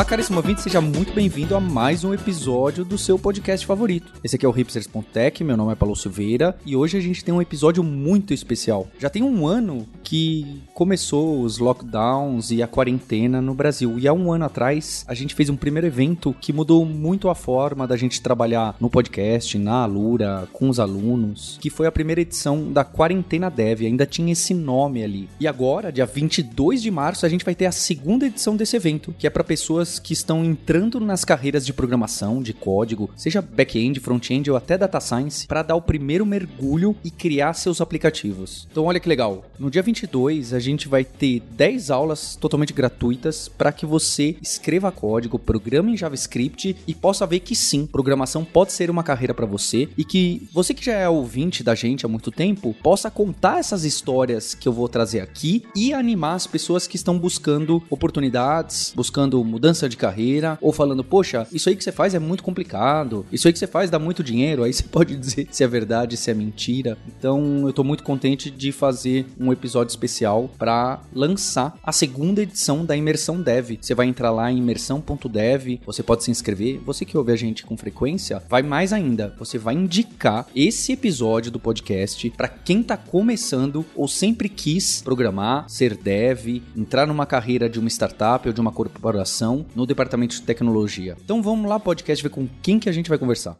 Olá, caríssimo ouvinte, seja muito bem-vindo a mais um episódio do seu podcast favorito. Esse aqui é o Hipsters.tech, meu nome é Paulo Silveira e hoje a gente tem um episódio muito especial. Já tem um ano que começou os lockdowns e a quarentena no Brasil e há um ano atrás a gente fez um primeiro evento que mudou muito a forma da gente trabalhar no podcast, na Alura, com os alunos, que foi a primeira edição da Quarentena Dev, ainda tinha esse nome ali. E agora, dia 22 de março, a gente vai ter a segunda edição desse evento, que é para pessoas pessoas que estão entrando nas carreiras de programação, de código, seja back-end, front-end ou até data science, para dar o primeiro mergulho e criar seus aplicativos. Então, olha que legal. No dia 22, a gente vai ter 10 aulas totalmente gratuitas para que você escreva código, programe em JavaScript e possa ver que sim, programação pode ser uma carreira para você e que você que já é ouvinte da gente há muito tempo possa contar essas histórias que eu vou trazer aqui e animar as pessoas que estão buscando oportunidades, buscando mudança mudança de carreira, ou falando, poxa, isso aí que você faz é muito complicado, isso aí que você faz dá muito dinheiro, aí você pode dizer se é verdade, se é mentira. Então eu tô muito contente de fazer um episódio especial para lançar a segunda edição da Imersão Dev. Você vai entrar lá em imersão.dev, você pode se inscrever. Você que ouve a gente com frequência, vai mais ainda, você vai indicar esse episódio do podcast para quem tá começando ou sempre quis programar, ser dev, entrar numa carreira de uma startup ou de uma corporação no departamento de tecnologia. Então vamos lá, podcast, ver com quem que a gente vai conversar.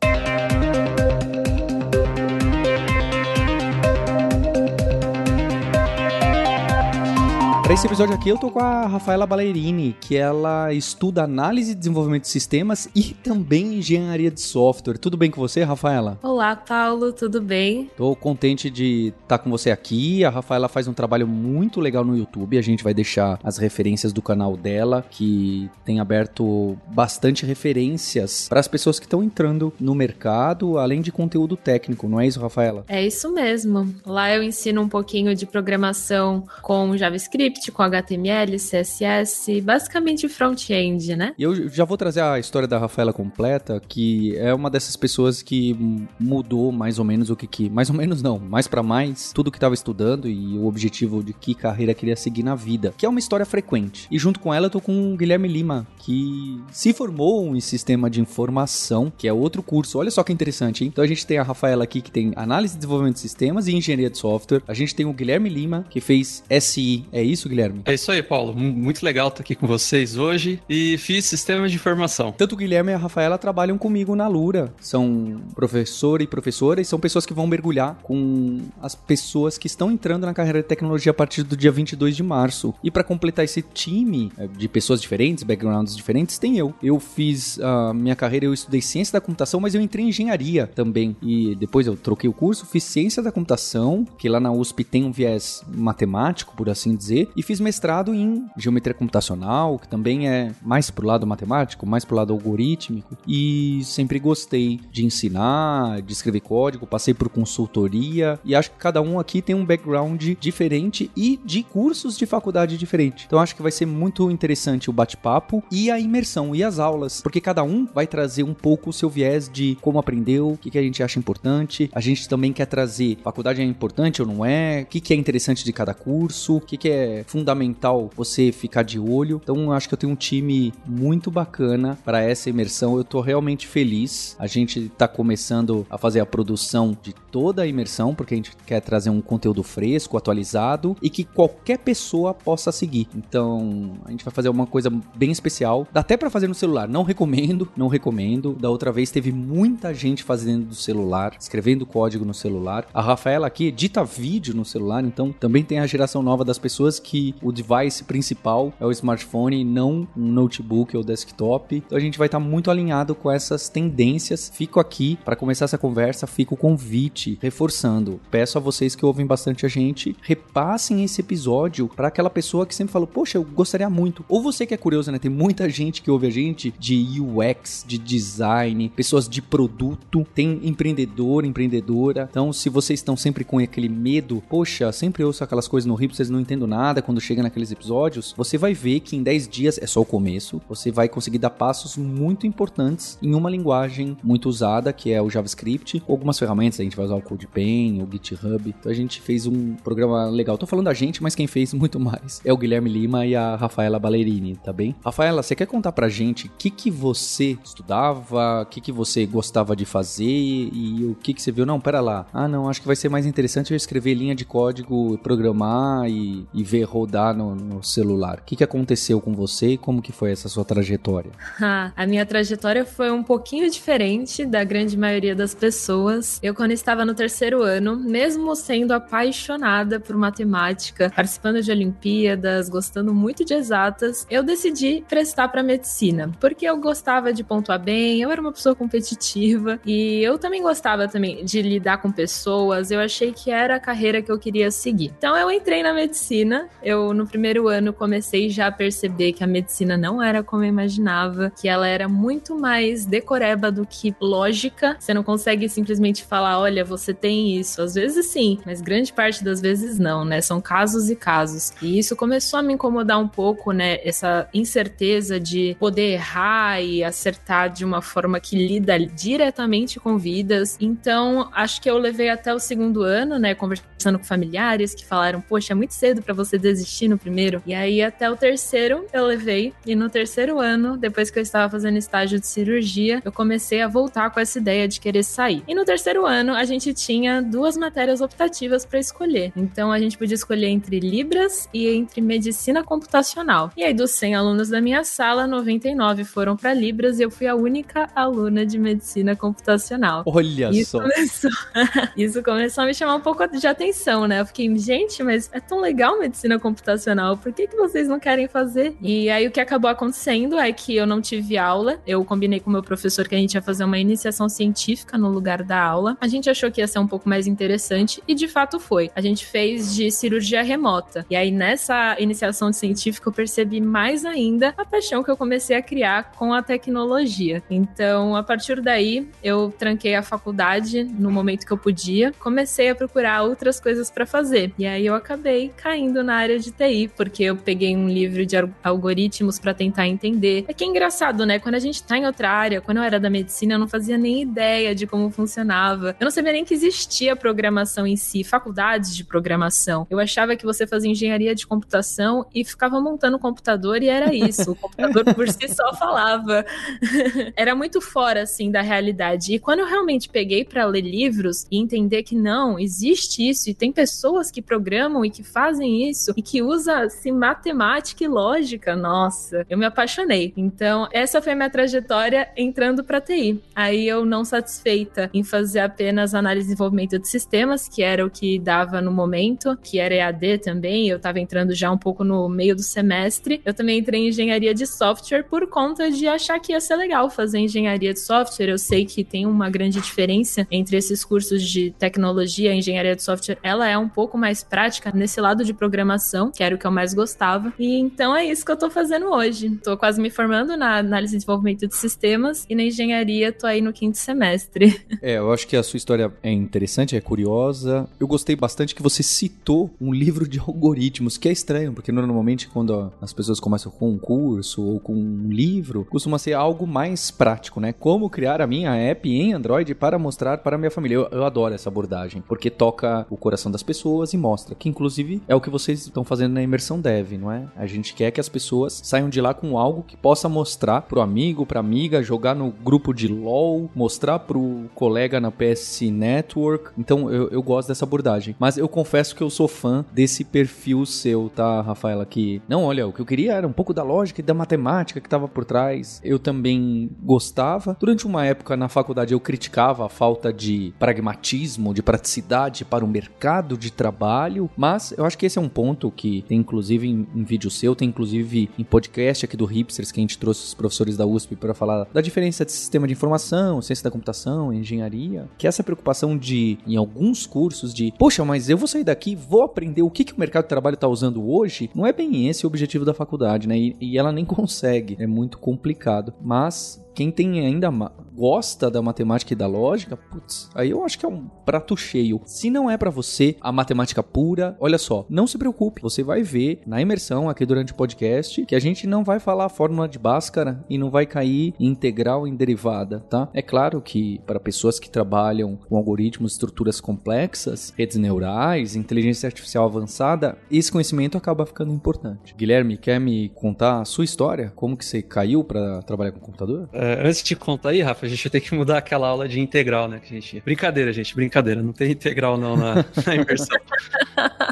Para esse episódio aqui eu tô com a Rafaela Ballerini, que ela estuda análise e desenvolvimento de sistemas e também engenharia de software. Tudo bem com você, Rafaela? Olá, Paulo, tudo bem? Tô contente de estar tá com você aqui. A Rafaela faz um trabalho muito legal no YouTube. A gente vai deixar as referências do canal dela, que tem aberto bastante referências para as pessoas que estão entrando no mercado, além de conteúdo técnico, não é isso, Rafaela? É isso mesmo. Lá eu ensino um pouquinho de programação com JavaScript Com HTML, CSS, basicamente front-end, né? Eu já vou trazer a história da Rafaela completa, que é uma dessas pessoas que mudou mais ou menos o que que, mais ou menos não, mais para mais, tudo que estava estudando e o objetivo de que carreira queria seguir na vida, que é uma história frequente. E junto com ela eu tô com o Guilherme Lima, que se formou em sistema de informação, que é outro curso. Olha só que interessante, hein? Então a gente tem a Rafaela aqui que tem análise e desenvolvimento de sistemas e engenharia de software. A gente tem o Guilherme Lima, que fez SI, é isso, Guilherme? É isso aí, Paulo. Muito legal estar aqui com vocês hoje e fiz sistemas de informação. Tanto o Guilherme e a Rafaela trabalham comigo na Lura. São professor e professora e são pessoas que vão mergulhar com as pessoas que estão entrando na carreira de tecnologia a partir do dia 22 de março. E para completar esse time é, de pessoas diferentes, backgrounds diferentes, tem eu. Eu fiz a minha carreira, eu estudei ciência da computação, mas eu entrei em engenharia também. E depois eu troquei o curso, fiz ciência da computação, que lá na USP tem um viés matemático, por assim dizer, e fiz mestrado em geometria computacional, que também é mais pro lado matemático, mais pro lado algorítmico, e sempre gostei de ensinar, de escrever código, passei por consultoria, e acho que cada um aqui tem um background diferente e de cursos de faculdade diferente. Então acho que vai ser muito interessante o bate-papo e a imersão e as aulas, porque cada um vai trazer um pouco o seu viés de como aprendeu, o que, que a gente acha importante. A gente também quer trazer faculdade é importante ou não é, o que, que é interessante de cada curso, o que, que é fundamental você ficar de olho. Então, acho que eu tenho um time muito bacana para essa imersão. Eu tô realmente feliz. A gente tá começando a fazer a produção de toda a imersão, porque a gente quer trazer um conteúdo fresco, atualizado e que qualquer pessoa possa seguir. Então, a gente vai fazer uma coisa bem especial. Dá até para fazer no celular. Não recomendo, não recomendo. Da outra vez teve muita gente fazendo do celular, escrevendo código no celular. A Rafaela aqui edita vídeo no celular, então também tem a geração nova das pessoas que que o device principal é o smartphone não um notebook ou desktop. Então a gente vai estar muito alinhado com essas tendências. Fico aqui para começar essa conversa, fico o convite, reforçando. Peço a vocês que ouvem bastante a gente, repassem esse episódio para aquela pessoa que sempre falou: "Poxa, eu gostaria muito". Ou você que é curioso, né? Tem muita gente que ouve a gente de UX, de design, pessoas de produto, tem empreendedor, empreendedora. Então, se vocês estão sempre com aquele medo, poxa, sempre ouço aquelas coisas no Hip, vocês não entendo nada, quando chega naqueles episódios, você vai ver que em 10 dias, é só o começo, você vai conseguir dar passos muito importantes em uma linguagem muito usada, que é o JavaScript, algumas ferramentas, a gente vai usar o CodePen, o GitHub. Então a gente fez um programa legal. Tô falando da gente, mas quem fez muito mais é o Guilherme Lima e a Rafaela Ballerini, tá bem? Rafaela, você quer contar pra gente o que que você estudava, o que que você gostava de fazer e o que que você viu? Não, pera lá. Ah, não, acho que vai ser mais interessante eu escrever linha de código, programar e, e ver rodar no, no celular. O que que aconteceu com você e como que foi essa sua trajetória? a minha trajetória foi um pouquinho diferente da grande maioria das pessoas. Eu, quando estava no terceiro ano, mesmo sendo apaixonada por matemática, participando de Olimpíadas, gostando muito de exatas, eu decidi prestar para medicina, porque eu gostava de pontuar bem, eu era uma pessoa competitiva e eu também gostava também de lidar com pessoas. Eu achei que era a carreira que eu queria seguir. Então eu entrei na medicina. Eu no primeiro ano comecei já a perceber que a medicina não era como eu imaginava, que ela era muito mais decoreba do que lógica. Você não consegue simplesmente falar, olha, você tem isso. Às vezes sim, mas grande parte das vezes não, né? São casos e casos. E isso começou a me incomodar um pouco, né? Essa incerteza de poder errar e acertar de uma forma que lida diretamente com vidas. Então, acho que eu levei até o segundo ano, né? Conversando com familiares que falaram, poxa, é muito cedo para você desistir no primeiro. E aí, até o terceiro, eu levei. E no terceiro ano, depois que eu estava fazendo estágio de cirurgia, eu comecei a voltar com essa ideia de querer sair. E no terceiro ano, a gente tinha duas matérias optativas para escolher. Então, a gente podia escolher entre Libras e entre Medicina Computacional. E aí, dos 100 alunos da minha sala, 99 foram para Libras e eu fui a única aluna de Medicina Computacional. Olha isso só. Começou... isso começou a me chamar um pouco de atenção, né? Eu fiquei, gente, mas é tão legal Medicina Computacional, por que, que vocês não querem fazer? E aí, o que acabou acontecendo é que eu não tive aula, eu combinei com o meu professor que a gente ia fazer uma iniciação científica no lugar da aula. A gente achou que ia ser um pouco mais interessante e de fato foi. A gente fez de cirurgia remota. E aí nessa iniciação científica eu percebi mais ainda a paixão que eu comecei a criar com a tecnologia. Então, a partir daí, eu tranquei a faculdade no momento que eu podia, comecei a procurar outras coisas para fazer. E aí eu acabei caindo na área de TI, porque eu peguei um livro de algoritmos para tentar entender. É que é engraçado, né? Quando a gente tá em outra área, quando eu era da medicina, eu não fazia nem ideia de como funcionava. Eu não sabia nem que existia programação em si, faculdades de programação. Eu achava que você fazia engenharia de computação e ficava montando o computador e era isso. O computador por si só falava. era muito fora, assim, da realidade. E quando eu realmente peguei para ler livros e entender que não, existe isso e tem pessoas que programam e que fazem isso e que usa-se matemática e lógica, nossa, eu me apaixonei. Então, essa foi a minha trajetória entrando para TI. Aí eu não satisfeita em fazer apenas análise e desenvolvimento de sistemas, que era o que dava no momento, que era EAD também, eu estava entrando já um pouco no meio do semestre. Eu também entrei em engenharia de software por conta de achar que ia ser legal fazer engenharia de software. Eu sei que tem uma grande diferença entre esses cursos de tecnologia e engenharia de software. Ela é um pouco mais prática nesse lado de programação, que era o que eu mais gostava. E então é isso que eu tô fazendo hoje. Tô quase me formando na análise e desenvolvimento de sistemas e na engenharia tô aí no quinto semestre. É, eu acho que a sua história é interessante, é curiosa. Eu gostei bastante que você citou um livro de algoritmos, que é estranho, porque normalmente quando as pessoas começam com um curso ou com um livro, costuma ser algo mais prático, né? Como criar a minha app em Android para mostrar para minha família. Eu, eu adoro essa abordagem, porque toca o coração das pessoas e mostra que, inclusive, é o que vocês estão fazendo na imersão dev, não é? A gente quer que as pessoas saiam de lá com algo que possa mostrar pro amigo, pra amiga, jogar no grupo de LOL, mostrar pro colega na PS Network. Então eu, eu gosto dessa abordagem. Mas eu confesso que eu sou fã desse perfil seu, tá, Rafaela? Que não, olha, o que eu queria era um pouco da lógica e da matemática que tava por trás. Eu também gostava. Durante uma época na faculdade eu criticava a falta de pragmatismo, de praticidade para o mercado de trabalho, mas eu acho que esse é um ponto que tem inclusive em, em vídeo seu, tem inclusive em podcast aqui do Hipsters que a gente trouxe os professores da USP para falar da diferença de sistema de informação, ciência da computação, engenharia, que essa preocupação de, em alguns cursos, de, poxa, mas eu vou sair daqui, vou aprender o que, que o mercado de trabalho está usando hoje, não é bem esse o objetivo da faculdade, né? E, e ela nem consegue, é muito complicado. Mas quem tem ainda gosta da matemática e da lógica, putz, aí eu acho que é um prato cheio. Se não é para você a matemática pura, olha só, não se preocupe, você vai ver na imersão aqui durante o podcast que a gente não vai falar a fórmula de Bhaskara e não vai cair em integral em derivada, tá? É claro que para pessoas que trabalham com algoritmos, estruturas complexas, redes neurais, inteligência artificial avançada, esse conhecimento acaba ficando importante. Guilherme, quer me contar a sua história? Como que você caiu para trabalhar com computador? É, antes de contar aí, Rafa, a gente vai ter que mudar aquela aula de integral, né? Que a gente... Brincadeira, gente, brincadeira. Não tem integral não na, na imersão.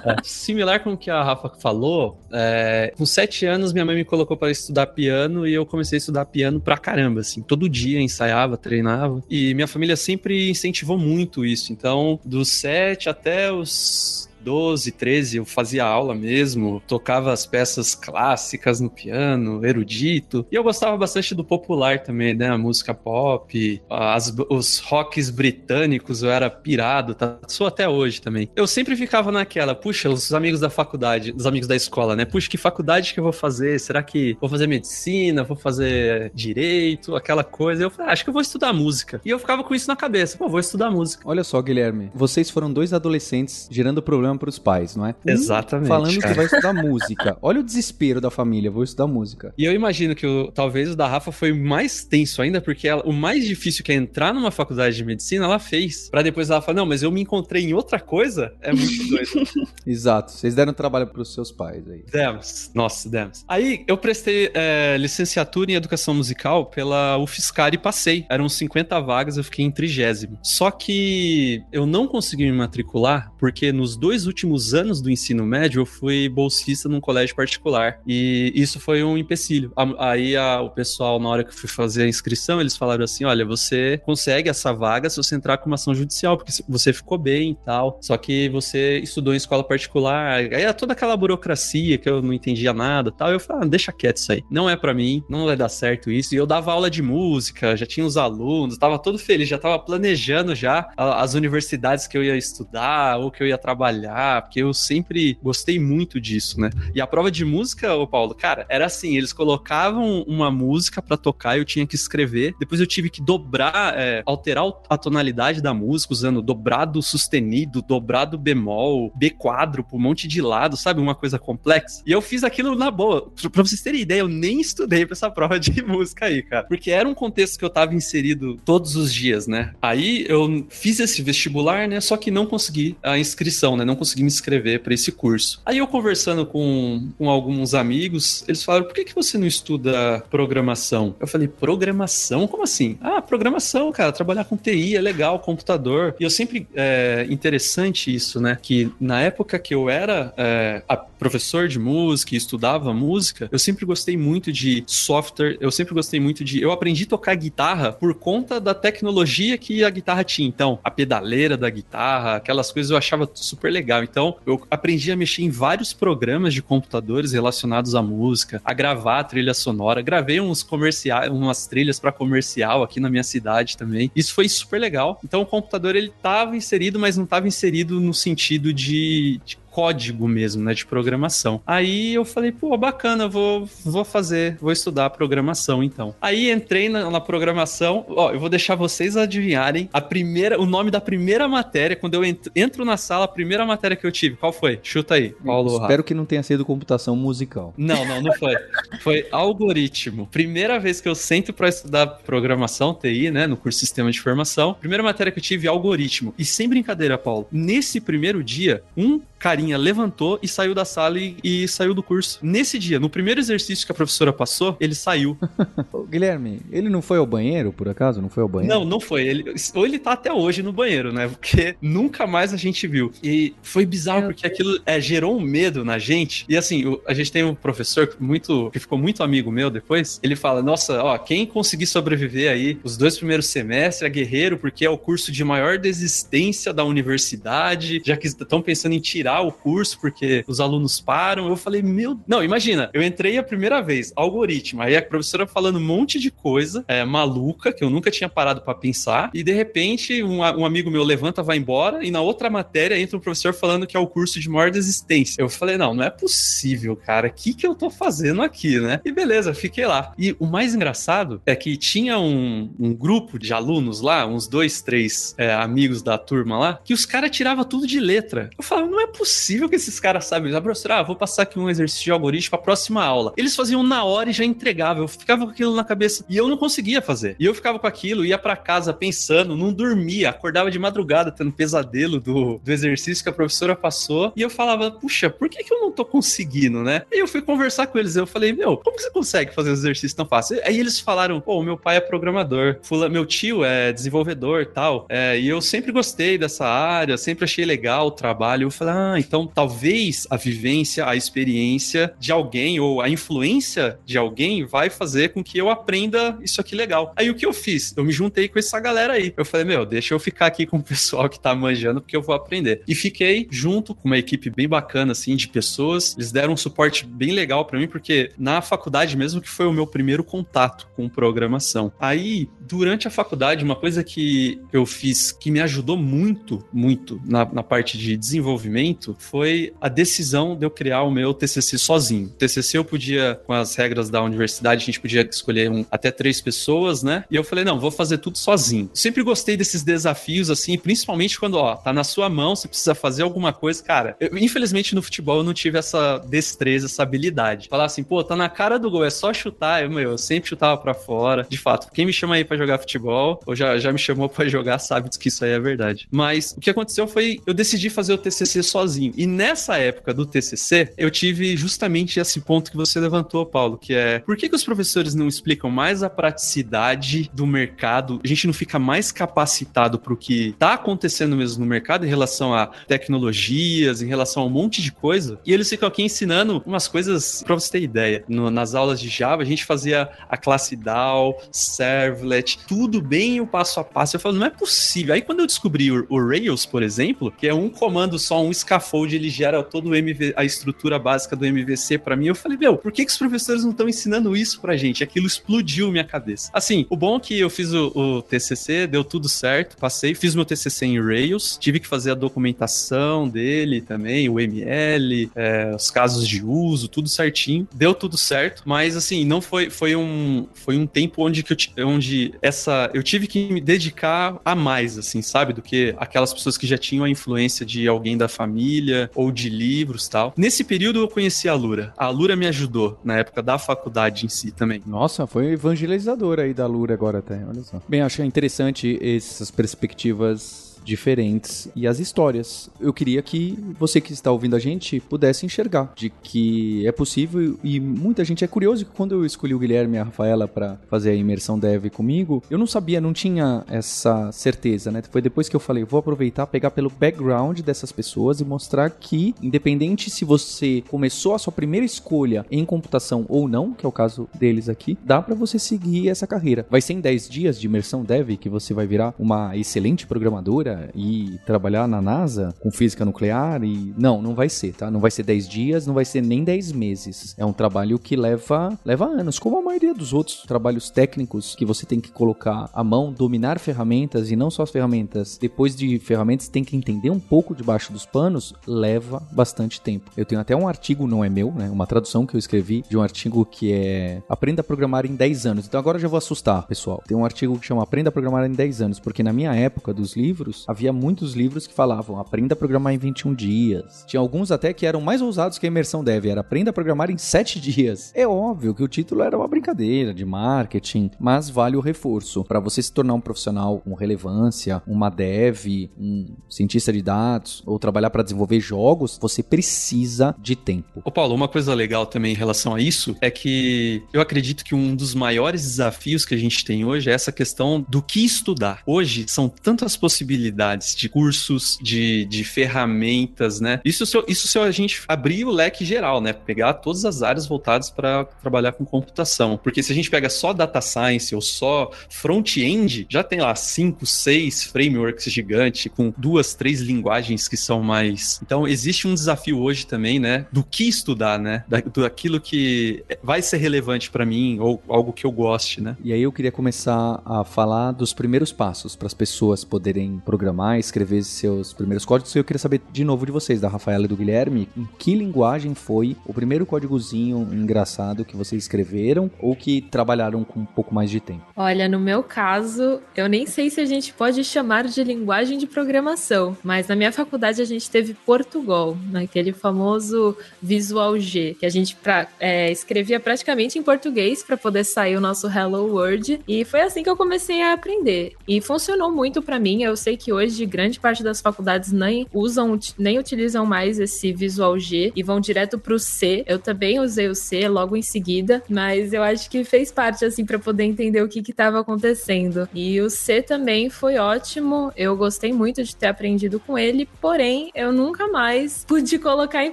é, similar com o que a Rafa falou, é, com sete anos minha mãe me colocou para estudar piano e eu comecei a estudar piano pra caramba, assim. Todo dia ensaiava, treinava. E minha família sempre incentivou muito isso. Então, dos sete até os 12, 13, eu fazia aula mesmo, tocava as peças clássicas no piano, erudito. E eu gostava bastante do popular também, né? A música pop, as, os rocks britânicos, eu era pirado, tá? Sou até hoje também. Eu sempre ficava naquela, puxa, os amigos da faculdade, os amigos da escola, né? Puxa, que faculdade que eu vou fazer? Será que vou fazer medicina? Vou fazer direito? Aquela coisa. Eu falei, ah, acho que eu vou estudar música. E eu ficava com isso na cabeça, pô, vou estudar música. Olha só, Guilherme, vocês foram dois adolescentes gerando problema para os pais, não é? Exatamente. falando cara. que vai estudar música. Olha o desespero da família, vou estudar música. E eu imagino que o, talvez o da Rafa foi mais tenso ainda, porque ela, o mais difícil que é entrar numa faculdade de medicina, ela fez. Para depois ela falar, não, mas eu me encontrei em outra coisa, é muito doido. Exato. Vocês deram trabalho para os seus pais aí. Demos. Nossa, demos. Aí eu prestei é, licenciatura em educação musical pela UFSCar e passei. Eram 50 vagas, eu fiquei em trigésimo. Só que eu não consegui me matricular porque nos dois últimos anos do ensino médio eu fui bolsista num colégio particular e isso foi um empecilho. Aí a, o pessoal, na hora que eu fui fazer a inscrição, eles falaram assim: olha, você consegue essa vaga se você entrar com uma ação judicial, porque você ficou bem e tal, só que você estudou em escola particular, aí é toda aquela burocracia que eu não entendia nada tal. Eu falei, ah, deixa quieto isso aí, não é para mim, não vai dar certo isso. E eu dava aula de música, já tinha os alunos, tava todo feliz, já tava planejando já as universidades que eu ia estudar ou que eu ia trabalhar, porque eu sempre gostei muito disso, né? E a prova de música, ô Paulo, cara, era assim, eles colocavam uma música para tocar, eu tinha que escrever, depois eu tive que dobrar, é, alterar a tonalidade da música usando dobrado sustenido, dobrado bemol, B quádruplo, um monte de lado, sabe? Uma coisa complexa. E eu fiz aquilo na boa. Pra vocês terem ideia, eu nem estudei pra essa prova de música aí, cara. Porque era um contexto que eu tava inserido todos os dias, né? Aí eu fiz esse vestibular, né? Só que não consegui a inscrição, né? Não consegui me inscrever para esse curso. Aí eu conversando com, com alguns amigos, eles falaram: por que, que você não estuda programação? Eu falei: programação? Como assim? Ah, programação, cara, trabalhar com TI é legal, computador. E eu sempre. É interessante isso, né? Que na época que eu era é, professor de música e estudava música, eu sempre gostei muito de software, eu sempre gostei muito de. Eu aprendi a tocar guitarra por conta da tecnologia que a guitarra tinha. Então, a pedaleira da guitarra, aquelas coisas eu achava super legal. Então, eu aprendi a mexer em vários programas de computadores relacionados à música, a gravar a trilha sonora. Gravei uns comerciais, umas trilhas para comercial aqui na minha cidade também. Isso foi super legal. Então, o computador ele estava inserido, mas não estava inserido no sentido de, de código mesmo, né, de programação. Aí eu falei, pô, bacana, vou, vou fazer, vou estudar programação então. Aí entrei na, na programação, ó, eu vou deixar vocês adivinharem a primeira, o nome da primeira matéria, quando eu entro, entro na sala, a primeira matéria que eu tive, qual foi? Chuta aí, Paulo. Espero que não tenha sido computação musical. Não, não, não foi. foi algoritmo. Primeira vez que eu sento para estudar programação, TI, né, no curso de Sistema de Informação, primeira matéria que eu tive, algoritmo. E sem brincadeira, Paulo, nesse primeiro dia, um carinha levantou e saiu da sala e, e, saiu do curso. Nesse dia, no primeiro exercício que a professora passou, ele saiu. Guilherme, ele não foi ao banheiro, por acaso? Não foi ao banheiro? Não, não foi. Ele, ou ele tá até hoje no banheiro, né? Porque nunca mais a gente viu. E foi bizarro, porque aquilo é, gerou um medo na gente. E assim, a gente tem um professor muito, que ficou muito amigo meu depois. Ele fala: Nossa, ó, quem conseguir sobreviver aí os dois primeiros semestres é guerreiro, porque é o curso de maior desistência da universidade, já que estão pensando em tirar tirar o o curso porque os alunos param. Eu falei, meu. Não, imagina, eu entrei a primeira vez, algoritmo. Aí a professora falando um monte de coisa é, maluca que eu nunca tinha parado para pensar. E de repente, um, um, amigo meu levanta, vai embora. E na outra matéria entra um professor falando que é o curso de maior desistência. Eu falei, não, não é possível, cara. O que, que eu tô fazendo aqui, né? E beleza, fiquei lá. E o mais engraçado é que tinha um, um grupo de alunos lá, uns dois, três é, amigos da turma lá, que os caras tiravam tudo de letra. Eu falava, não é possível que esses caras sabem. A professora, ah, vou passar aqui um exercício de algoritmo pra próxima aula. Eles faziam na hora e já entregavam. Eu ficava com aquilo na cabeça e eu não conseguia fazer. E eu ficava com aquilo, ia para casa pensando, não dormia, acordava de madrugada tendo pesadelo do, do exercício que a professora passou. E eu falava, puxa, por que, que eu não tô conseguindo, né? E eu fui conversar com eles. Eu falei, meu, como que você consegue fazer os exercícios tão fácil? Aí eles falaram, pô, meu pai é programador, Fula, meu tio é desenvolvedor tal. É, e eu sempre gostei dessa área, sempre achei legal o trabalho. Eu falei, ah, então talvez a vivência, a experiência de alguém ou a influência de alguém vai fazer com que eu aprenda isso aqui legal. Aí o que eu fiz? Eu me juntei com essa galera aí. Eu falei, meu, deixa eu ficar aqui com o pessoal que tá manjando, porque eu vou aprender. E fiquei junto com uma equipe bem bacana, assim, de pessoas. Eles deram um suporte bem legal para mim, porque na faculdade mesmo que foi o meu primeiro contato com programação. Aí, durante a faculdade, uma coisa que eu fiz que me ajudou muito, muito na, na parte de desenvolvimento foi a decisão de eu criar o meu TCC sozinho. O TCC eu podia, com as regras da universidade, a gente podia escolher um, até três pessoas, né? E eu falei, não, vou fazer tudo sozinho. Sempre gostei desses desafios, assim, principalmente quando, ó, tá na sua mão, você precisa fazer alguma coisa. Cara, eu, infelizmente no futebol eu não tive essa destreza, essa habilidade. Falar assim, pô, tá na cara do gol, é só chutar. Eu, meu, eu sempre chutava para fora. De fato, quem me chama aí para jogar futebol, ou já, já me chamou para jogar, sabe que isso aí é verdade. Mas o que aconteceu foi, eu decidi fazer o TCC sozinho. E nessa época do TCC, eu tive justamente esse ponto que você levantou, Paulo, que é, por que, que os professores não explicam mais a praticidade do mercado? A gente não fica mais capacitado para o que está acontecendo mesmo no mercado em relação a tecnologias, em relação a um monte de coisa. E eles ficam aqui ensinando umas coisas para você ter ideia. No, nas aulas de Java, a gente fazia a classe DAO, servlet, tudo bem o passo a passo. Eu falo, não é possível. Aí quando eu descobri o, o Rails, por exemplo, que é um comando só, um scaffold, ele gera todo o MV, a estrutura básica do MVC para mim, eu falei, meu, por que, que os professores não estão ensinando isso pra gente? Aquilo explodiu minha cabeça. Assim, o bom é que eu fiz o, o TCC, deu tudo certo, passei, fiz meu TCC em Rails, tive que fazer a documentação dele também, o ML, é, os casos de uso, tudo certinho. Deu tudo certo, mas assim, não foi, foi um, foi um tempo onde, que eu, onde essa, eu tive que me dedicar a mais, assim, sabe? Do que aquelas pessoas que já tinham a influência de alguém da família ou de livros tal. Nesse período eu conheci a Lura. A Lura me ajudou na época da faculdade em si também. Nossa, foi evangelizador aí da Lura agora até, olha só. Bem, acho interessante essas perspectivas diferentes e as histórias. Eu queria que você que está ouvindo a gente pudesse enxergar de que é possível e muita gente é curioso que quando eu escolhi o Guilherme e a Rafaela para fazer a imersão dev comigo, eu não sabia, não tinha essa certeza, né? Foi depois que eu falei, vou aproveitar, pegar pelo background dessas pessoas e mostrar que independente se você começou a sua primeira escolha em computação ou não, que é o caso deles aqui, dá para você seguir essa carreira. Vai ser em 10 dias de imersão dev que você vai virar uma excelente programadora e trabalhar na NASA com física nuclear e não, não vai ser, tá? Não vai ser 10 dias, não vai ser nem 10 meses. É um trabalho que leva leva anos, como a maioria dos outros trabalhos técnicos que você tem que colocar a mão, dominar ferramentas e não só as ferramentas. Depois de ferramentas tem que entender um pouco debaixo dos panos, leva bastante tempo. Eu tenho até um artigo, não é meu, né? Uma tradução que eu escrevi de um artigo que é Aprenda a programar em 10 anos. Então agora eu já vou assustar, pessoal. Tem um artigo que chama Aprenda a programar em 10 anos, porque na minha época dos livros, havia muitos livros que falavam aprenda a programar em 21 dias. Tinha alguns até que eram mais ousados que a imersão dev, era aprenda a programar em 7 dias. É óbvio que o título era uma brincadeira de marketing, mas vale o reforço. Para você se tornar um profissional com relevância, uma dev, um cientista de dados, ou trabalhar para desenvolver jogos, você precisa de tempo. Ô Paulo, uma coisa legal também em relação a isso é que eu acredito que um dos maiores desafios que a gente tem hoje é essa questão do que estudar. Hoje são tantas possibilidades possibilidades de cursos, de, de ferramentas, né? Isso se, isso se a gente abrir o leque geral, né? Pegar todas as áreas voltadas para trabalhar com computação. Porque se a gente pega só data science ou só front-end, já tem lá cinco, seis frameworks gigantes com duas, três linguagens que são mais. Então, existe um desafio hoje também, né? Do que estudar, né? Da, daquilo que vai ser relevante para mim ou algo que eu goste, né? E aí eu queria começar a falar dos primeiros passos para as pessoas poderem programar, escrever seus primeiros códigos. Eu queria saber de novo de vocês, da Rafaela e do Guilherme, em que linguagem foi o primeiro códigozinho engraçado que vocês escreveram ou que trabalharam com um pouco mais de tempo? Olha, no meu caso, eu nem sei se a gente pode chamar de linguagem de programação, mas na minha faculdade a gente teve Portugal, naquele famoso Visual G, que a gente pra, é, escrevia praticamente em português para poder sair o nosso Hello World, e foi assim que eu comecei a aprender. E funcionou muito para mim. Eu sei que hoje grande parte das faculdades nem usam, nem utilizam mais esse Visual G e vão direto pro C. Eu também usei o C logo em seguida, mas eu acho que fez parte assim para poder entender o que estava acontecendo. E o C também foi ótimo. Eu gostei muito de ter aprendido com ele, porém eu nunca mais pude colocar em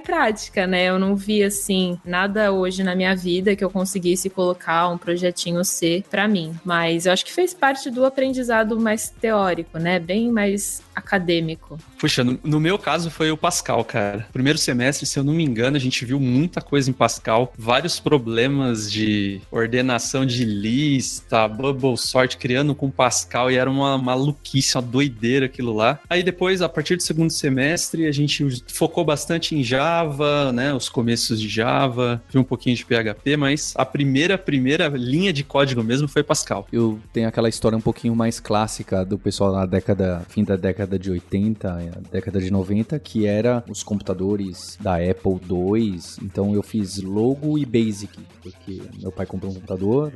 prática, né? Eu não vi assim nada hoje na minha vida que eu conseguisse colocar um projetinho C para mim, mas eu acho que fez parte do aprendizado mais teórico, né? Bem mais mais acadêmico. Puxa, no, no, meu caso foi o Pascal, cara. Primeiro semestre, se eu não me engano, a gente viu muita coisa em Pascal, vários problemas de ordenação de lista, bubble sort criando com Pascal e era uma maluquice, uma doideira aquilo lá. Aí depois, a partir do segundo semestre, a gente focou bastante em Java, né, os começos de Java, viu um pouquinho de PHP, mas a primeira primeira linha de código mesmo foi Pascal. Eu tenho aquela história um pouquinho mais clássica do pessoal na década, fim da década de 80, década de 90, que era os computadores da Apple II. Então eu fiz Logo e Basic, porque meu pai comprou um computador,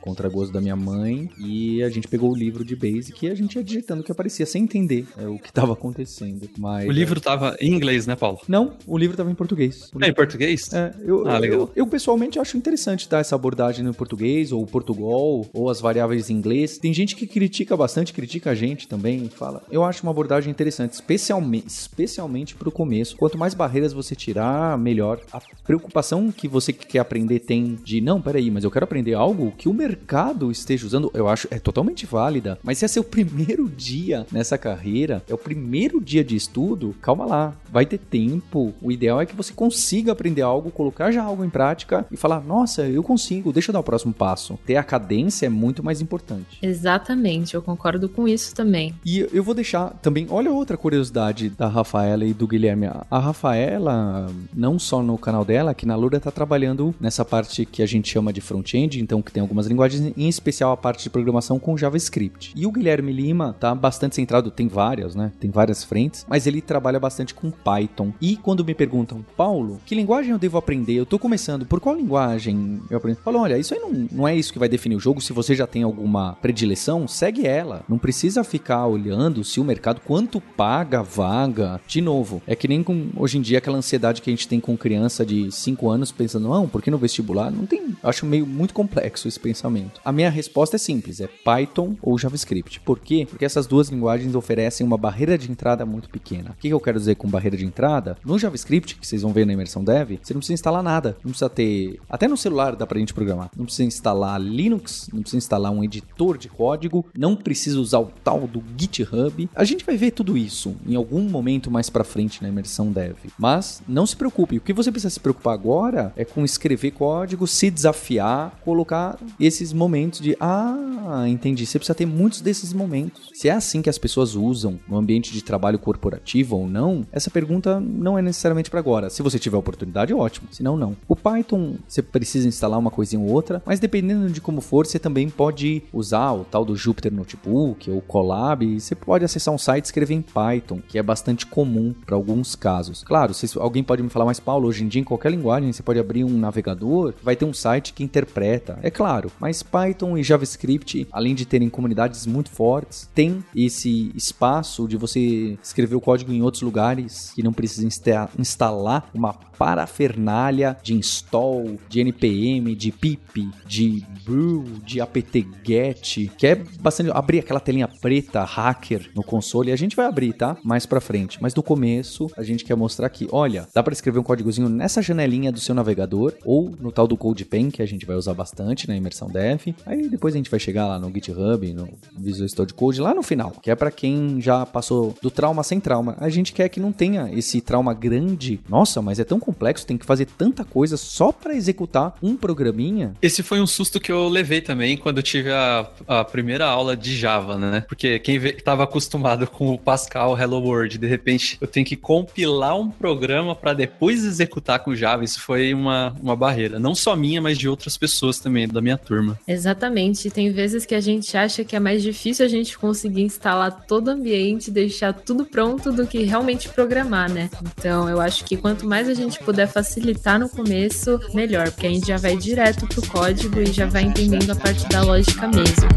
contra gosto da minha mãe, e a gente pegou o livro de Basic e a gente ia digitando o que aparecia, sem entender é, o que estava acontecendo. Mas, o livro estava em inglês, né, Paulo? Não, o livro estava em português. É, em português? É, eu, ah, legal. Eu, eu, pessoalmente acho interessante dar essa abordagem no português, ou Portugal, ou as variáveis em inglês. Tem gente que critica bastante, critica a gente também, fala. Eu acho uma abordagem interessante, especialmente, especialmente para o começo. Quanto mais barreiras você tirar, melhor. A preocupação que você que quer aprender tem de, não, peraí, mas eu quero aprender algo que o mercado esteja usando, eu acho é totalmente válida. Mas se é seu primeiro dia nessa carreira, é o primeiro dia de estudo, calma lá, vai ter tempo. O ideal é que você consiga aprender algo, colocar já algo em prática e falar, nossa, eu consigo, deixa eu dar o próximo passo. Ter a cadência é muito mais importante. Exatamente, eu concordo com isso também. E eu vou deixar também, olha outra curiosidade da Rafaela e do Guilherme. A Rafaela, não só no canal dela, aqui na Lura tá trabalhando nessa parte que a gente chama de front-end, então que tem algumas linguagens, em especial a parte de programação com JavaScript. E o Guilherme Lima tá bastante centrado, tem várias, né? Tem várias frentes, mas ele trabalha bastante com Python. E quando me perguntam, Paulo, que linguagem eu devo aprender? Eu tô começando, por qual linguagem eu aprendo? Falo, olha, isso aí não, não é isso que vai definir o jogo. Se você já tem alguma predileção, segue ela. Não precisa ficar olhando se o mercado, quanto paga vaga. De novo, é que nem com hoje em dia aquela ansiedade que a gente tem com criança de 5 anos pensando, não, por que no vestibular? Não tem. Acho meio muito complexo esse pensamento. A minha resposta é simples: é Python ou JavaScript. Por quê? Porque essas duas linguagens oferecem uma barreira de entrada muito pequena. O que eu quero dizer com barreira de entrada? No JavaScript, que vocês vão ver na imersão dev, você não precisa instalar nada. Não precisa ter. Até no celular dá pra gente programar. Não precisa instalar Linux, não precisa instalar um editor de código, não precisa usar o tal do GitHub. A gente vai ver tudo isso em algum momento mais para frente na imersão dev. Mas não se preocupe, o que você precisa se preocupar agora é com escrever código, se desafiar, colocar esses momentos de ah, entendi, você precisa ter muitos desses momentos. Se é assim que as pessoas usam no ambiente de trabalho corporativo ou não, essa pergunta não é necessariamente para agora. Se você tiver oportunidade, ótimo. Se não, não. O Python, você precisa instalar uma coisinha ou outra, mas dependendo de como for, você também pode usar o tal do Jupyter Notebook ou Colab. Você pode acessar um site escrever em Python, que é bastante comum para alguns casos. Claro, se alguém pode me falar, mas Paulo, hoje em dia em qualquer linguagem você pode abrir um navegador, vai ter um site que interpreta. É claro, mas Python e JavaScript, além de terem comunidades muito fortes, tem esse espaço de você escrever o código em outros lugares que não precisa insta instalar uma parafernália de install, de npm, de pip, de brew, de apt-get, que é bastante abrir aquela telinha preta hacker no console console. A gente vai abrir, tá? Mais pra frente. Mas no começo, a gente quer mostrar que, olha, dá para escrever um códigozinho nessa janelinha do seu navegador ou no tal do CodePen, que a gente vai usar bastante na imersão dev. Aí depois a gente vai chegar lá no GitHub, no Visual Studio Code, lá no final, que é para quem já passou do trauma sem trauma. A gente quer que não tenha esse trauma grande. Nossa, mas é tão complexo, tem que fazer tanta coisa só para executar um programinha. Esse foi um susto que eu levei também quando eu tive a, a primeira aula de Java, né? Porque quem estava acostumado com o Pascal Hello World, de repente eu tenho que compilar um programa para depois executar com Java, isso foi uma, uma barreira. Não só minha, mas de outras pessoas também, da minha turma. Exatamente. Tem vezes que a gente acha que é mais difícil a gente conseguir instalar todo o ambiente, deixar tudo pronto do que realmente programar, né? Então eu acho que quanto mais a gente puder facilitar no começo, melhor, porque a gente já vai direto pro código e já vai entendendo a parte da lógica mesmo.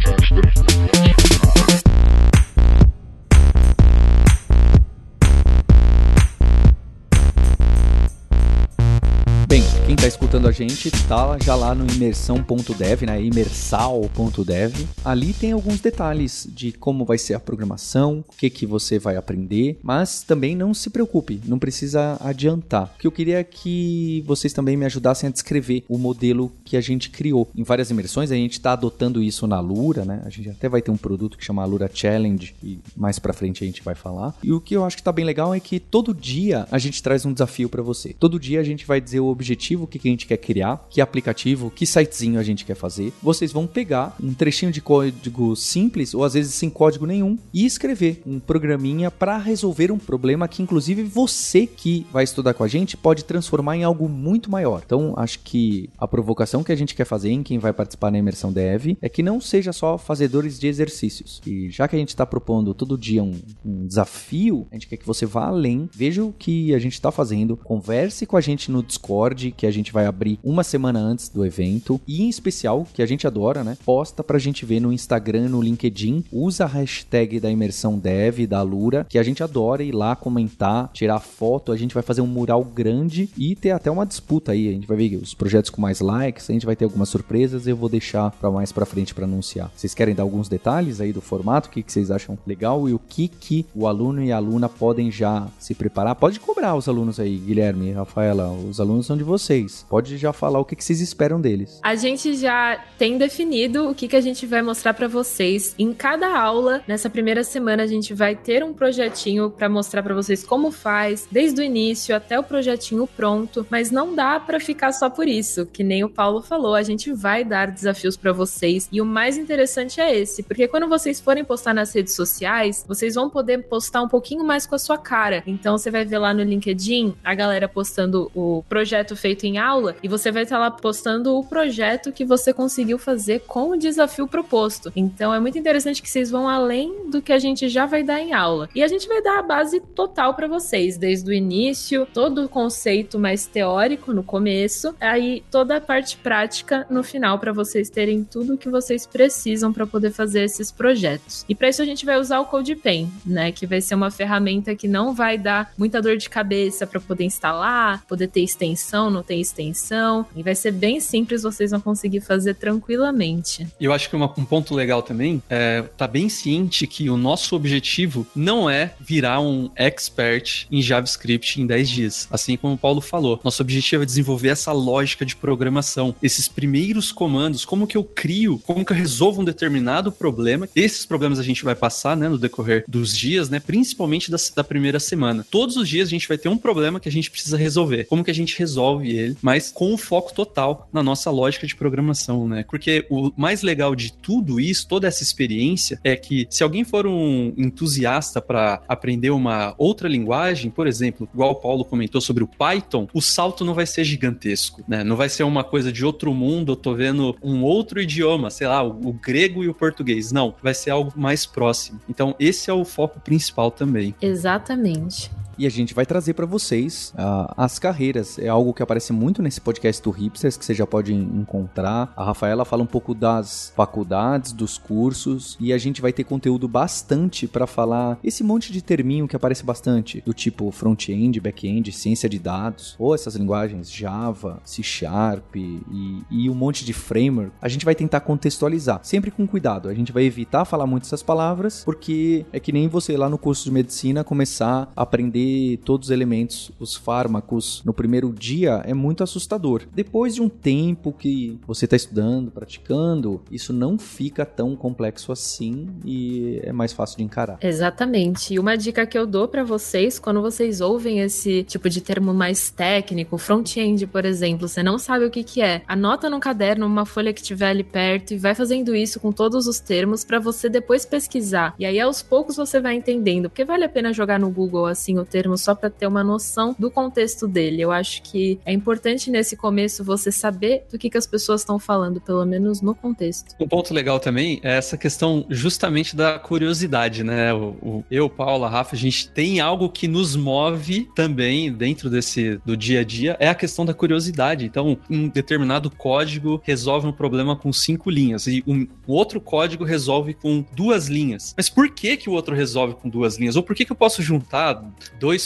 A gente tá já lá no imersão.dev, né? imersal.dev. Ali tem alguns detalhes de como vai ser a programação, o que que você vai aprender, mas também não se preocupe, não precisa adiantar. O que eu queria é que vocês também me ajudassem a descrever o modelo que a gente criou. Em várias imersões a gente está adotando isso na Lura, né? A gente até vai ter um produto que chama Lura Challenge e mais para frente a gente vai falar. E o que eu acho que está bem legal é que todo dia a gente traz um desafio para você. Todo dia a gente vai dizer o objetivo aplicativo que a gente quer criar, que aplicativo, que sitezinho a gente quer fazer. Vocês vão pegar um trechinho de código simples, ou às vezes sem código nenhum, e escrever um programinha para resolver um problema que, inclusive, você que vai estudar com a gente pode transformar em algo muito maior. Então, acho que a provocação que a gente quer fazer em quem vai participar na imersão dev é que não seja só fazedores de exercícios. E já que a gente está propondo todo dia um, um desafio, a gente quer que você vá além, veja o que a gente está fazendo, converse com a gente no Discord, que a gente vai abrir uma semana antes do evento. E em especial, que a gente adora, né? Posta pra gente ver no Instagram, no LinkedIn. Usa a hashtag da imersão dev, da Lura, que a gente adora ir lá comentar, tirar foto. A gente vai fazer um mural grande e ter até uma disputa aí. A gente vai ver os projetos com mais likes, a gente vai ter algumas surpresas. Eu vou deixar para mais para frente para anunciar. Vocês querem dar alguns detalhes aí do formato? O que, que vocês acham legal e o que, que o aluno e a aluna podem já se preparar? Pode cobrar os alunos aí, Guilherme, Rafaela. Os alunos são de vocês vocês. Pode já falar o que, que vocês esperam deles. A gente já tem definido o que, que a gente vai mostrar para vocês. Em cada aula, nessa primeira semana, a gente vai ter um projetinho para mostrar para vocês como faz, desde o início até o projetinho pronto. Mas não dá para ficar só por isso, que nem o Paulo falou. A gente vai dar desafios para vocês. E o mais interessante é esse, porque quando vocês forem postar nas redes sociais, vocês vão poder postar um pouquinho mais com a sua cara. Então você vai ver lá no LinkedIn a galera postando o projeto feito em aula e você vai estar lá postando o projeto que você conseguiu fazer com o desafio proposto. Então é muito interessante que vocês vão além do que a gente já vai dar em aula. E a gente vai dar a base total para vocês, desde o início, todo o conceito mais teórico no começo, aí toda a parte prática no final para vocês terem tudo o que vocês precisam para poder fazer esses projetos. E para isso a gente vai usar o CodePen, né, que vai ser uma ferramenta que não vai dar muita dor de cabeça para poder instalar, poder ter extensão, não tem extensão, e vai ser bem simples, vocês vão conseguir fazer tranquilamente. Eu acho que uma, um ponto legal também é tá bem ciente que o nosso objetivo não é virar um expert em JavaScript em 10 dias, assim como o Paulo falou. Nosso objetivo é desenvolver essa lógica de programação, esses primeiros comandos, como que eu crio, como que eu resolvo um determinado problema. Esses problemas a gente vai passar, né, no decorrer dos dias, né, principalmente da, da primeira semana. Todos os dias a gente vai ter um problema que a gente precisa resolver. Como que a gente resolve ele? mas com o foco total na nossa lógica de programação, né? Porque o mais legal de tudo isso, toda essa experiência, é que se alguém for um entusiasta para aprender uma outra linguagem, por exemplo, igual o Paulo comentou sobre o Python, o salto não vai ser gigantesco, né? Não vai ser uma coisa de outro mundo, eu tô vendo um outro idioma, sei lá, o, o grego e o português. Não, vai ser algo mais próximo. Então, esse é o foco principal também. Exatamente. E a gente vai trazer para vocês uh, as carreiras. É algo que aparece muito nesse podcast do Hipsters, que você já pode encontrar. A Rafaela fala um pouco das faculdades, dos cursos, e a gente vai ter conteúdo bastante para falar esse monte de terminho que aparece bastante, do tipo front-end, back-end, ciência de dados, ou essas linguagens Java, C Sharp e, e um monte de framework. A gente vai tentar contextualizar, sempre com cuidado. A gente vai evitar falar muito essas palavras, porque é que nem você lá no curso de medicina começar a aprender todos os elementos, os fármacos no primeiro dia é muito assustador. Depois de um tempo que você está estudando, praticando, isso não fica tão complexo assim e é mais fácil de encarar. Exatamente. E uma dica que eu dou para vocês, quando vocês ouvem esse tipo de termo mais técnico, front-end, por exemplo, você não sabe o que que é, anota num caderno uma folha que tiver ali perto e vai fazendo isso com todos os termos para você depois pesquisar. E aí aos poucos você vai entendendo, porque vale a pena jogar no Google assim o termo só para ter uma noção do contexto dele. Eu acho que é importante nesse começo você saber do que, que as pessoas estão falando, pelo menos no contexto. Um ponto legal também é essa questão justamente da curiosidade, né? O, o, eu, Paula, Rafa, a gente tem algo que nos move também dentro desse do dia a dia, é a questão da curiosidade. Então, um determinado código resolve um problema com cinco linhas e um outro código resolve com duas linhas. Mas por que que o outro resolve com duas linhas? Ou por que que eu posso juntar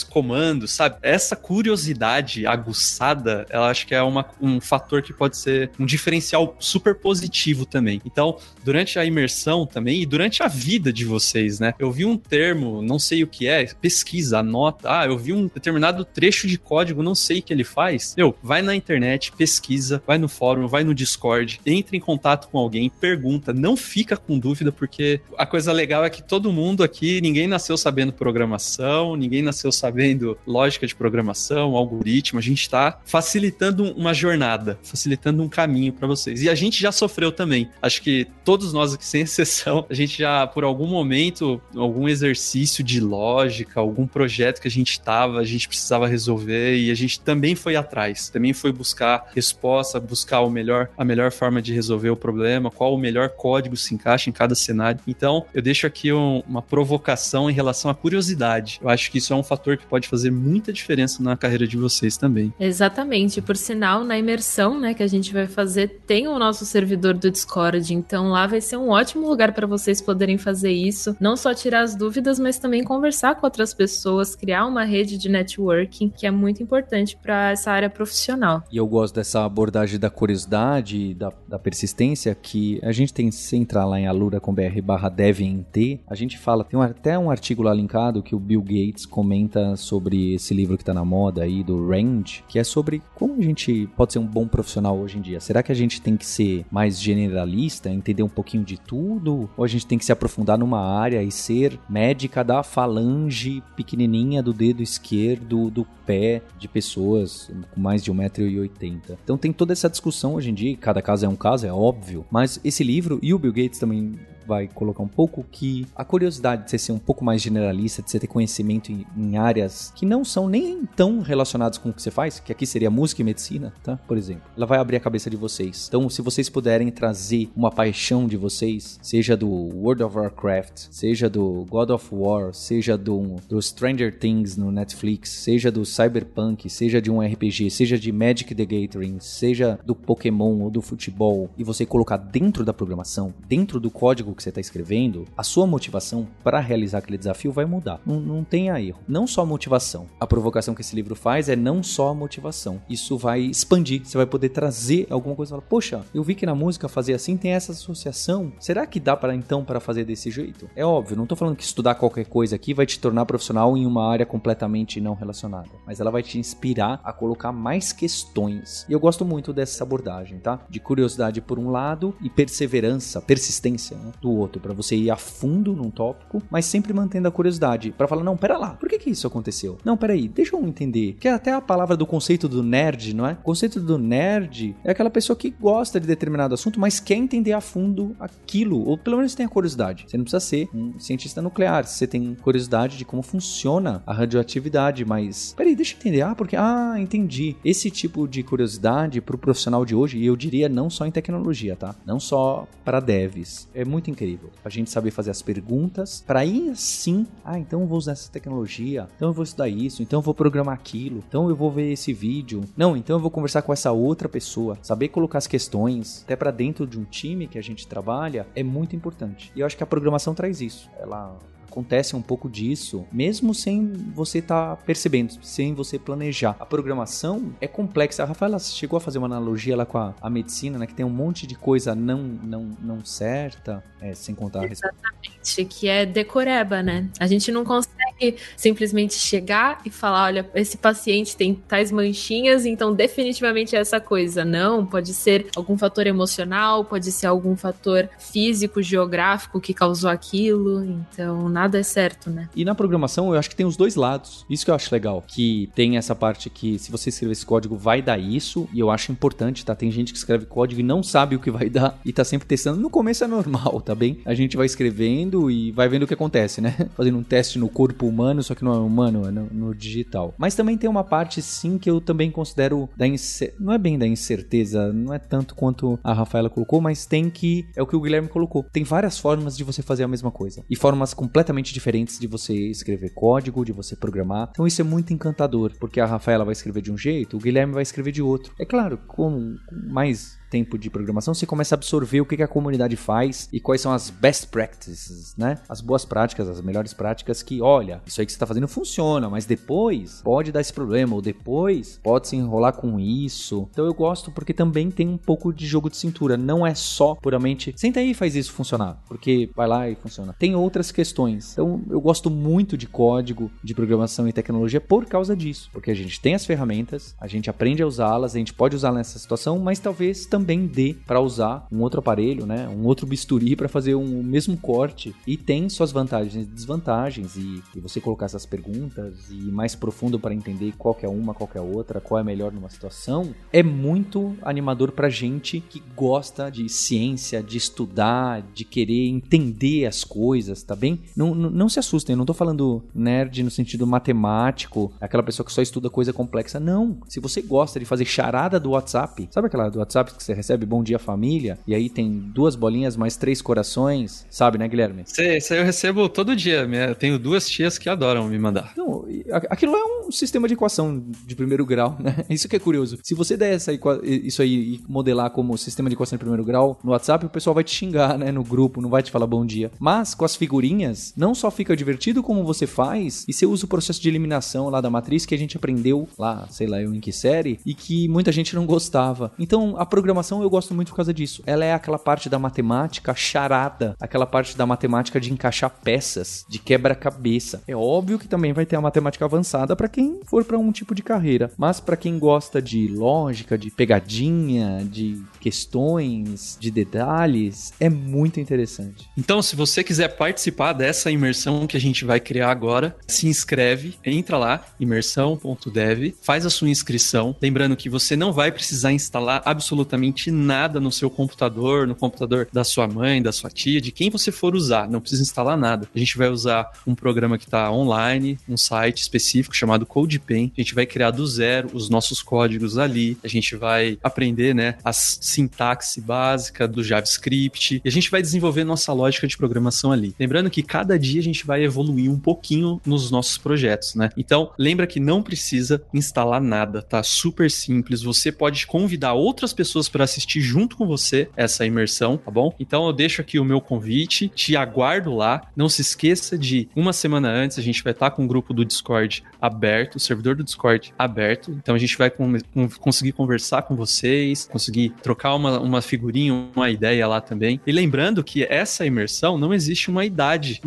comandos, sabe? Essa curiosidade aguçada, ela acho que é uma, um fator que pode ser um diferencial super positivo também. Então, durante a imersão também e durante a vida de vocês, né? Eu vi um termo, não sei o que é, pesquisa, anota. Ah, eu vi um determinado trecho de código, não sei o que ele faz. Meu, vai na internet, pesquisa, vai no fórum, vai no Discord, entre em contato com alguém, pergunta, não fica com dúvida, porque a coisa legal é que todo mundo aqui, ninguém nasceu sabendo programação, ninguém nasceu sabendo lógica de programação, algoritmo. A gente está facilitando uma jornada, facilitando um caminho para vocês. E a gente já sofreu também. Acho que todos nós aqui, sem exceção, a gente já, por algum momento, algum exercício de lógica, algum projeto que a gente estava, a gente precisava resolver e a gente também foi atrás, também foi buscar resposta, buscar o melhor, a melhor forma de resolver o problema, qual o melhor código se encaixa em cada cenário. Então, eu deixo aqui um, uma provocação em relação à curiosidade. Eu acho que isso é um fator que pode fazer muita diferença na carreira de vocês também. Exatamente. Por sinal, na imersão, né, que a gente vai fazer, tem o nosso servidor do Discord. Então, lá vai ser um ótimo lugar para vocês poderem fazer isso. Não só tirar as dúvidas, mas também conversar com outras pessoas, criar uma rede de networking, que é muito importante para essa área profissional. E eu gosto dessa abordagem da curiosidade, da, da persistência, que a gente tem, se entrar lá em alura.com.br barra devnt, a gente fala, tem um, até um artigo lá linkado que o Bill Gates comenta sobre esse livro que tá na moda aí, do Range, que é sobre como a gente pode ser um bom profissional hoje em dia. Será que a gente tem que ser mais generalista, entender um pouquinho de tudo? Ou a gente tem que se aprofundar numa área e ser médica da falange pequenininha do dedo esquerdo do pé de pessoas com mais de 1,80m? Então tem toda essa discussão hoje em dia, cada caso é um caso, é óbvio, mas esse livro, e o Bill Gates também vai colocar um pouco que a curiosidade de você ser um pouco mais generalista, de você ter conhecimento em, em, áreas que não são nem tão relacionadas com o que você faz, que aqui seria música e medicina, tá? Por exemplo. Ela vai abrir a cabeça de vocês. Então, se vocês puderem trazer uma paixão de vocês, seja do World of Warcraft, seja do God of War, seja do, do Stranger Things no Netflix, seja do Cyberpunk, seja de um RPG, seja de Magic the Gathering, seja do Pokémon ou do futebol, e você colocar dentro da programação, dentro do código que você está escrevendo, a sua motivação para realizar aquele desafio vai mudar. Não, não tenha erro. Não só a motivação. A provocação que esse livro faz é não só a motivação. Isso vai expandir. Você vai poder trazer alguma coisa. Fala, Poxa, eu vi que na música fazer assim tem essa associação. Será que dá para então para fazer desse jeito? É óbvio. Não estou falando que estudar qualquer coisa aqui vai te tornar profissional em uma área completamente não relacionada, mas ela vai te inspirar a colocar mais questões. E eu gosto muito dessa abordagem, tá? De curiosidade por um lado e perseverança, persistência né? Do outro, para você ir a fundo num tópico, mas sempre mantendo a curiosidade, para falar, não, pera lá, por que que isso aconteceu? Não, pera aí, deixa eu entender. Que é até a palavra do conceito do nerd, não é? O conceito do nerd é aquela pessoa que gosta de determinado assunto, mas quer entender a fundo aquilo, ou pelo menos tem a curiosidade. Você não precisa ser um cientista nuclear, você tem curiosidade de como funciona a radioatividade, mas peraí, deixa eu entender. Ah, porque ah, entendi. Esse tipo de curiosidade para o profissional de hoje, e eu diria não só em tecnologia, tá? Não só para devs. É muito incrível. A gente saber fazer as perguntas, para aí sim, ah, então eu vou usar essa tecnologia, então eu vou estudar isso, então eu vou programar aquilo, então eu vou ver esse vídeo. Não, então eu vou conversar com essa outra pessoa, saber colocar as questões, até para dentro de um time que a gente trabalha, é muito importante. E eu acho que a programação traz isso. Ela acontece um pouco disso, mesmo sem você estar tá percebendo, sem você planejar. A programação é complexa. A Rafaela chegou a fazer uma analogia lá com a, a medicina, né? Que tem um monte de coisa não, não, não certa, é, sem contar Exatamente, que é decoreba, né? A gente não consegue simplesmente chegar e falar: olha, esse paciente tem tais manchinhas, então definitivamente é essa coisa. Não, pode ser algum fator emocional, pode ser algum fator físico, geográfico que causou aquilo. Então, nada é certo, né? E na programação eu acho que tem os dois lados. Isso que eu acho legal. Que tem essa parte que se você escrever esse código vai dar isso. E eu acho importante, tá? Tem gente que escreve código e não sabe o que vai dar e tá sempre testando. No começo é normal, tá bem? A gente vai escrevendo e vai vendo o que acontece, né? Fazendo um teste no corpo humano, só que não é humano, é no, no digital. Mas também tem uma parte sim que eu também considero da incer... não é bem da incerteza, não é tanto quanto a Rafaela colocou, mas tem que é o que o Guilherme colocou. Tem várias formas de você fazer a mesma coisa e formas completamente diferentes de você escrever código, de você programar. Então isso é muito encantador, porque a Rafaela vai escrever de um jeito, o Guilherme vai escrever de outro. É claro, com mais tempo de programação, você começa a absorver o que, a comunidade faz e quais são as best practices, né? As boas práticas, as melhores práticas que, olha, isso aí que você está fazendo funciona, mas depois pode dar esse problema, ou depois pode se enrolar com isso. Então eu gosto porque também tem um pouco de jogo de cintura. Não é só puramente senta aí e faz isso funcionar, porque vai lá e funciona. Tem outras questões. Então eu gosto muito de código, de programação e tecnologia por causa disso, porque a gente tem as ferramentas, a gente aprende a usá-las, a gente pode usar nessa situação, mas talvez também também dê para usar um outro aparelho, né, um outro bisturi para fazer um, o mesmo corte e tem suas vantagens e desvantagens e, e você colocar essas perguntas e mais profundo para entender qual é uma, qual é outra, qual é melhor numa situação, é muito animador para gente que gosta de ciência, de estudar, de querer entender as coisas, tá bem? Não, não, não se assustem, eu não tô falando nerd no sentido matemático, aquela pessoa que só estuda coisa complexa, não. Se você gosta de fazer charada do WhatsApp, sabe aquela do WhatsApp que você você recebe Bom Dia Família, e aí tem duas bolinhas mais três corações, sabe, né, Guilherme? Isso aí eu recebo todo dia. Eu tenho duas tias que adoram me mandar. Não, aquilo é um sistema de equação de primeiro grau, né? Isso que é curioso. Se você der essa isso aí e modelar como sistema de equação de primeiro grau no WhatsApp, o pessoal vai te xingar, né, no grupo, não vai te falar bom dia. Mas com as figurinhas, não só fica divertido como você faz, e você usa o processo de eliminação lá da matriz que a gente aprendeu lá, sei lá, eu em que série, e que muita gente não gostava. Então, a programação programação eu gosto muito por causa disso. Ela é aquela parte da matemática charada, aquela parte da matemática de encaixar peças, de quebra-cabeça. É óbvio que também vai ter a matemática avançada para quem for para um tipo de carreira, mas para quem gosta de lógica, de pegadinha, de questões, de detalhes, é muito interessante. Então, se você quiser participar dessa imersão que a gente vai criar agora, se inscreve, entra lá, imersão.dev, faz a sua inscrição. Lembrando que você não vai precisar instalar absolutamente absolutamente nada no seu computador, no computador da sua mãe, da sua tia, de quem você for usar. Não precisa instalar nada. A gente vai usar um programa que está online, um site específico chamado CodePen. A gente vai criar do zero os nossos códigos ali. A gente vai aprender, né, a sintaxe básica do JavaScript. E a gente vai desenvolver nossa lógica de programação ali. Lembrando que cada dia a gente vai evoluir um pouquinho nos nossos projetos, né? Então, lembra que não precisa instalar nada, tá? Super simples. Você pode convidar outras pessoas para para assistir junto com você essa imersão, tá bom? Então eu deixo aqui o meu convite, te aguardo lá. Não se esqueça de uma semana antes a gente vai estar tá com o grupo do Discord aberto, o servidor do Discord aberto. Então a gente vai com, com, conseguir conversar com vocês, conseguir trocar uma, uma figurinha, uma ideia lá também. E lembrando que essa imersão não existe uma idade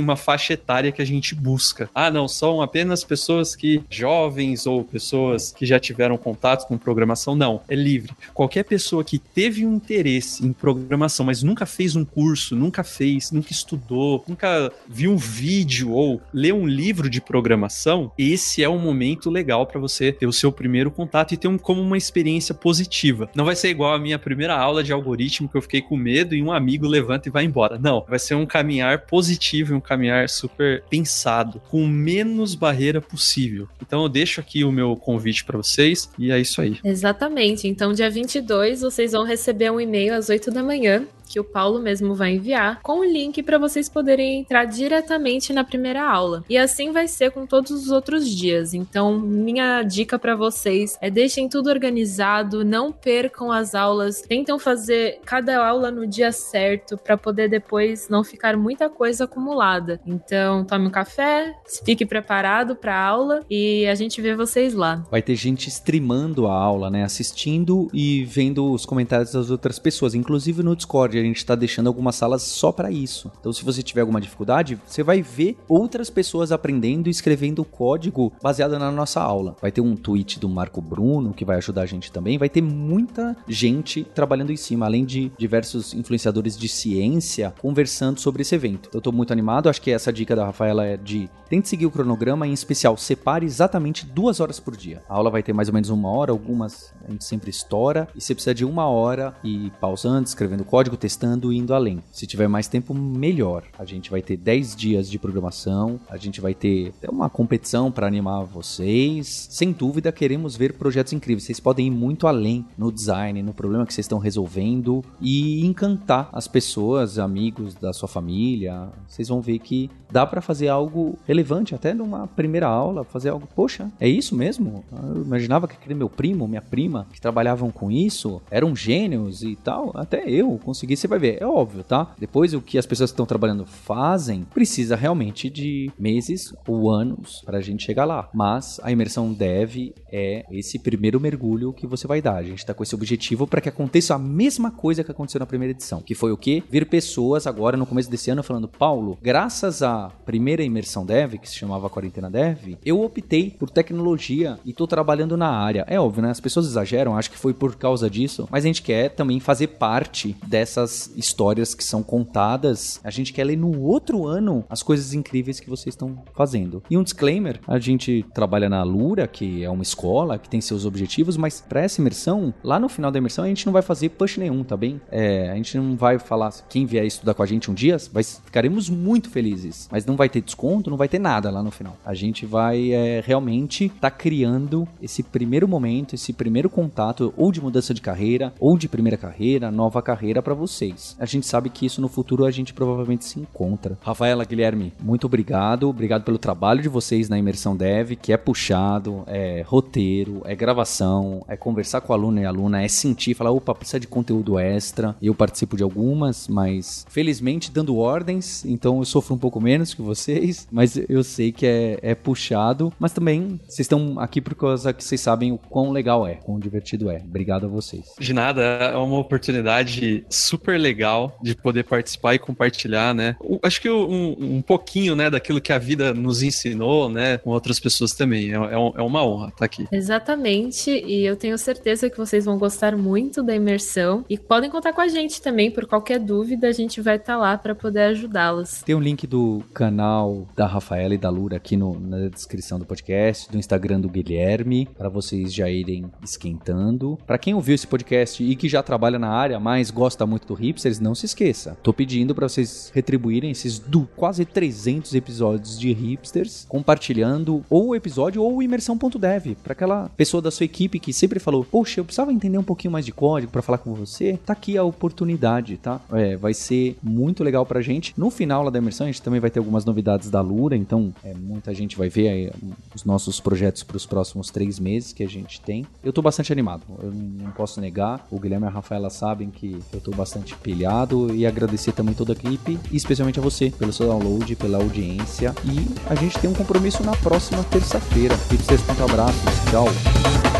uma faixa etária que a gente busca. Ah, não, são apenas pessoas que jovens ou pessoas que já tiveram contato com programação. Não, é livre. Qualquer pessoa que teve um interesse em programação, mas nunca fez um curso, nunca fez, nunca estudou, nunca viu um vídeo ou leu um livro de programação, esse é um momento legal para você ter o seu primeiro contato e ter um, como uma experiência positiva. Não vai ser igual a minha primeira aula de algoritmo que eu fiquei com medo e um amigo levanta e vai embora. Não, vai ser um caminhar positivo, um caminhar super pensado, com menos barreira possível. Então eu deixo aqui o meu convite para vocês e é isso aí. Exatamente. Então dia 22 vocês vão receber um e-mail às 8 da manhã que o Paulo mesmo vai enviar, com o link para vocês poderem entrar diretamente na primeira aula. E assim vai ser com todos os outros dias. Então, minha dica para vocês é deixem tudo organizado, não percam as aulas, tentam fazer cada aula no dia certo para poder depois não ficar muita coisa acumulada. Então, tome um café, fique preparado para a aula e a gente vê vocês lá. Vai ter gente streamando a aula, né? Assistindo e vendo os comentários das outras pessoas. Inclusive no Discord, a gente está deixando algumas salas só para isso. Então, se você tiver alguma dificuldade, você vai ver outras pessoas aprendendo e escrevendo código baseado na nossa aula. Vai ter um tweet do Marco Bruno que vai ajudar a gente também. Vai ter muita gente trabalhando em cima, além de diversos influenciadores de ciência conversando sobre esse evento. Eu tô muito animado. Acho que essa dica da Rafaela é de tente seguir o cronograma, em especial, separe exatamente duas horas por dia. A aula vai ter mais ou menos uma hora, algumas a gente sempre estoura, e você precisa de uma hora e pausando, escrevendo código, testando e indo além. Se tiver mais tempo, melhor. A gente vai ter 10 dias de programação, a gente vai ter uma competição para animar vocês. Sem dúvida, queremos ver projetos incríveis. Vocês podem ir muito além no design, no problema que vocês estão resolvendo e encantar as pessoas, amigos da sua família. Vocês vão ver que dá para fazer algo relevante até numa primeira aula, fazer algo, poxa, é isso mesmo? Eu imaginava que aquele meu primo, minha prima, que trabalhavam com isso, eram gênios e tal. Até eu consegui, você vai ver, é óbvio, tá? Depois o que as pessoas que estão trabalhando fazem, precisa realmente de meses ou anos para a gente chegar lá. Mas a imersão dev é esse primeiro mergulho que você vai dar. A gente está com esse objetivo para que aconteça a mesma coisa que aconteceu na primeira edição, que foi o que? Ver pessoas agora no começo desse ano falando, Paulo, graças à primeira imersão dev, que se chamava Quarentena Dev, eu optei por tecnologia e tô trabalhando na área. É óbvio, né? As pessoas exageram, acho que foi por causa disso, mas a gente quer também fazer parte dessas histórias que são contadas. A gente quer ler no outro ano as coisas incríveis que vocês estão fazendo. E um disclaimer, a gente trabalha na Lura, que é uma escola que tem seus objetivos, mas para essa imersão, lá no final da imersão a gente não vai fazer push nenhum, tá bem? É, a gente não vai falar quem vier estudar com a gente um dia, vai, ficaremos muito felizes, mas não vai ter desconto, não vai ter nada lá no final. A gente vai é, realmente estar tá criando esse primeiro momento, esse primeiro contato, ou de mudança de carreira, ou de primeira carreira, nova carreira para vocês. A gente sabe que isso no futuro a gente provavelmente se encontra. Rafaela, Guilherme, muito obrigado. Obrigado pelo trabalho de vocês na imersão dev, que é puxado, é roteiro, é gravação, é conversar com aluno e aluna, é sentir, falar, opa, precisa de conteúdo extra. Eu participo de algumas, mas felizmente dando ordens, então eu sofro um pouco menos que vocês, mas eu sei que é, é puxado, mas também vocês estão aqui por causa que vocês sabem o quão legal é, quão divertido é. Obrigado a vocês. De nada, é uma oportunidade super legal de poder participar e compartilhar, né? Acho que um, um pouquinho, né, daquilo que a vida nos ensinou, né, com outras pessoas também. É, é, é uma honra estar aqui. Exatamente, e eu tenho certeza que vocês vão gostar muito da imersão e podem contar com a gente também por qualquer dúvida, a gente vai estar lá para poder ajudá-los. Tem um link do canal da Rafaela e da Lura aqui no, na descrição do podcast, do Instagram do Guilherme, para vocês já irem esquentando. Para quem ouviu esse podcast e que já trabalha na área, mas gosta muito do Hipsters, não se esqueça. Tô pedindo para vocês retribuírem esses do, quase 300 episódios de Hipsters, compartilhando ou o episódio ou o imersão.dev, para aquela pessoa da sua equipe que sempre falou: "Poxa, eu precisava entender um pouquinho mais de código para falar com você". Tá aqui a oportunidade, tá? É, vai ser muito legal pra gente. No final lá da imersão, a gente também vai ter algumas novidades da Lura, então é, muita gente vai ver aí os nossos projetos para os próximos três meses que a gente tem. Eu tô bastante animado, eu não posso negar. O Guilherme e a Rafaela sabem que eu tô bastante pilhado e agradecer também toda a equipe e especialmente a você pelo seu download, pela audiência. E a gente tem um compromisso na próxima terça-feira. Hipsters, muito abraços, tchau.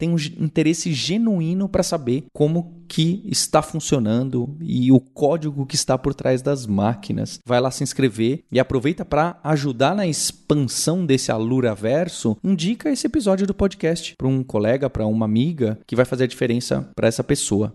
tem um interesse genuíno para saber como que está funcionando e o código que está por trás das máquinas. Vai lá se inscrever e aproveita para ajudar na expansão desse Alura Verso. Indica esse episódio do podcast para um colega, para uma amiga que vai fazer a diferença para essa pessoa.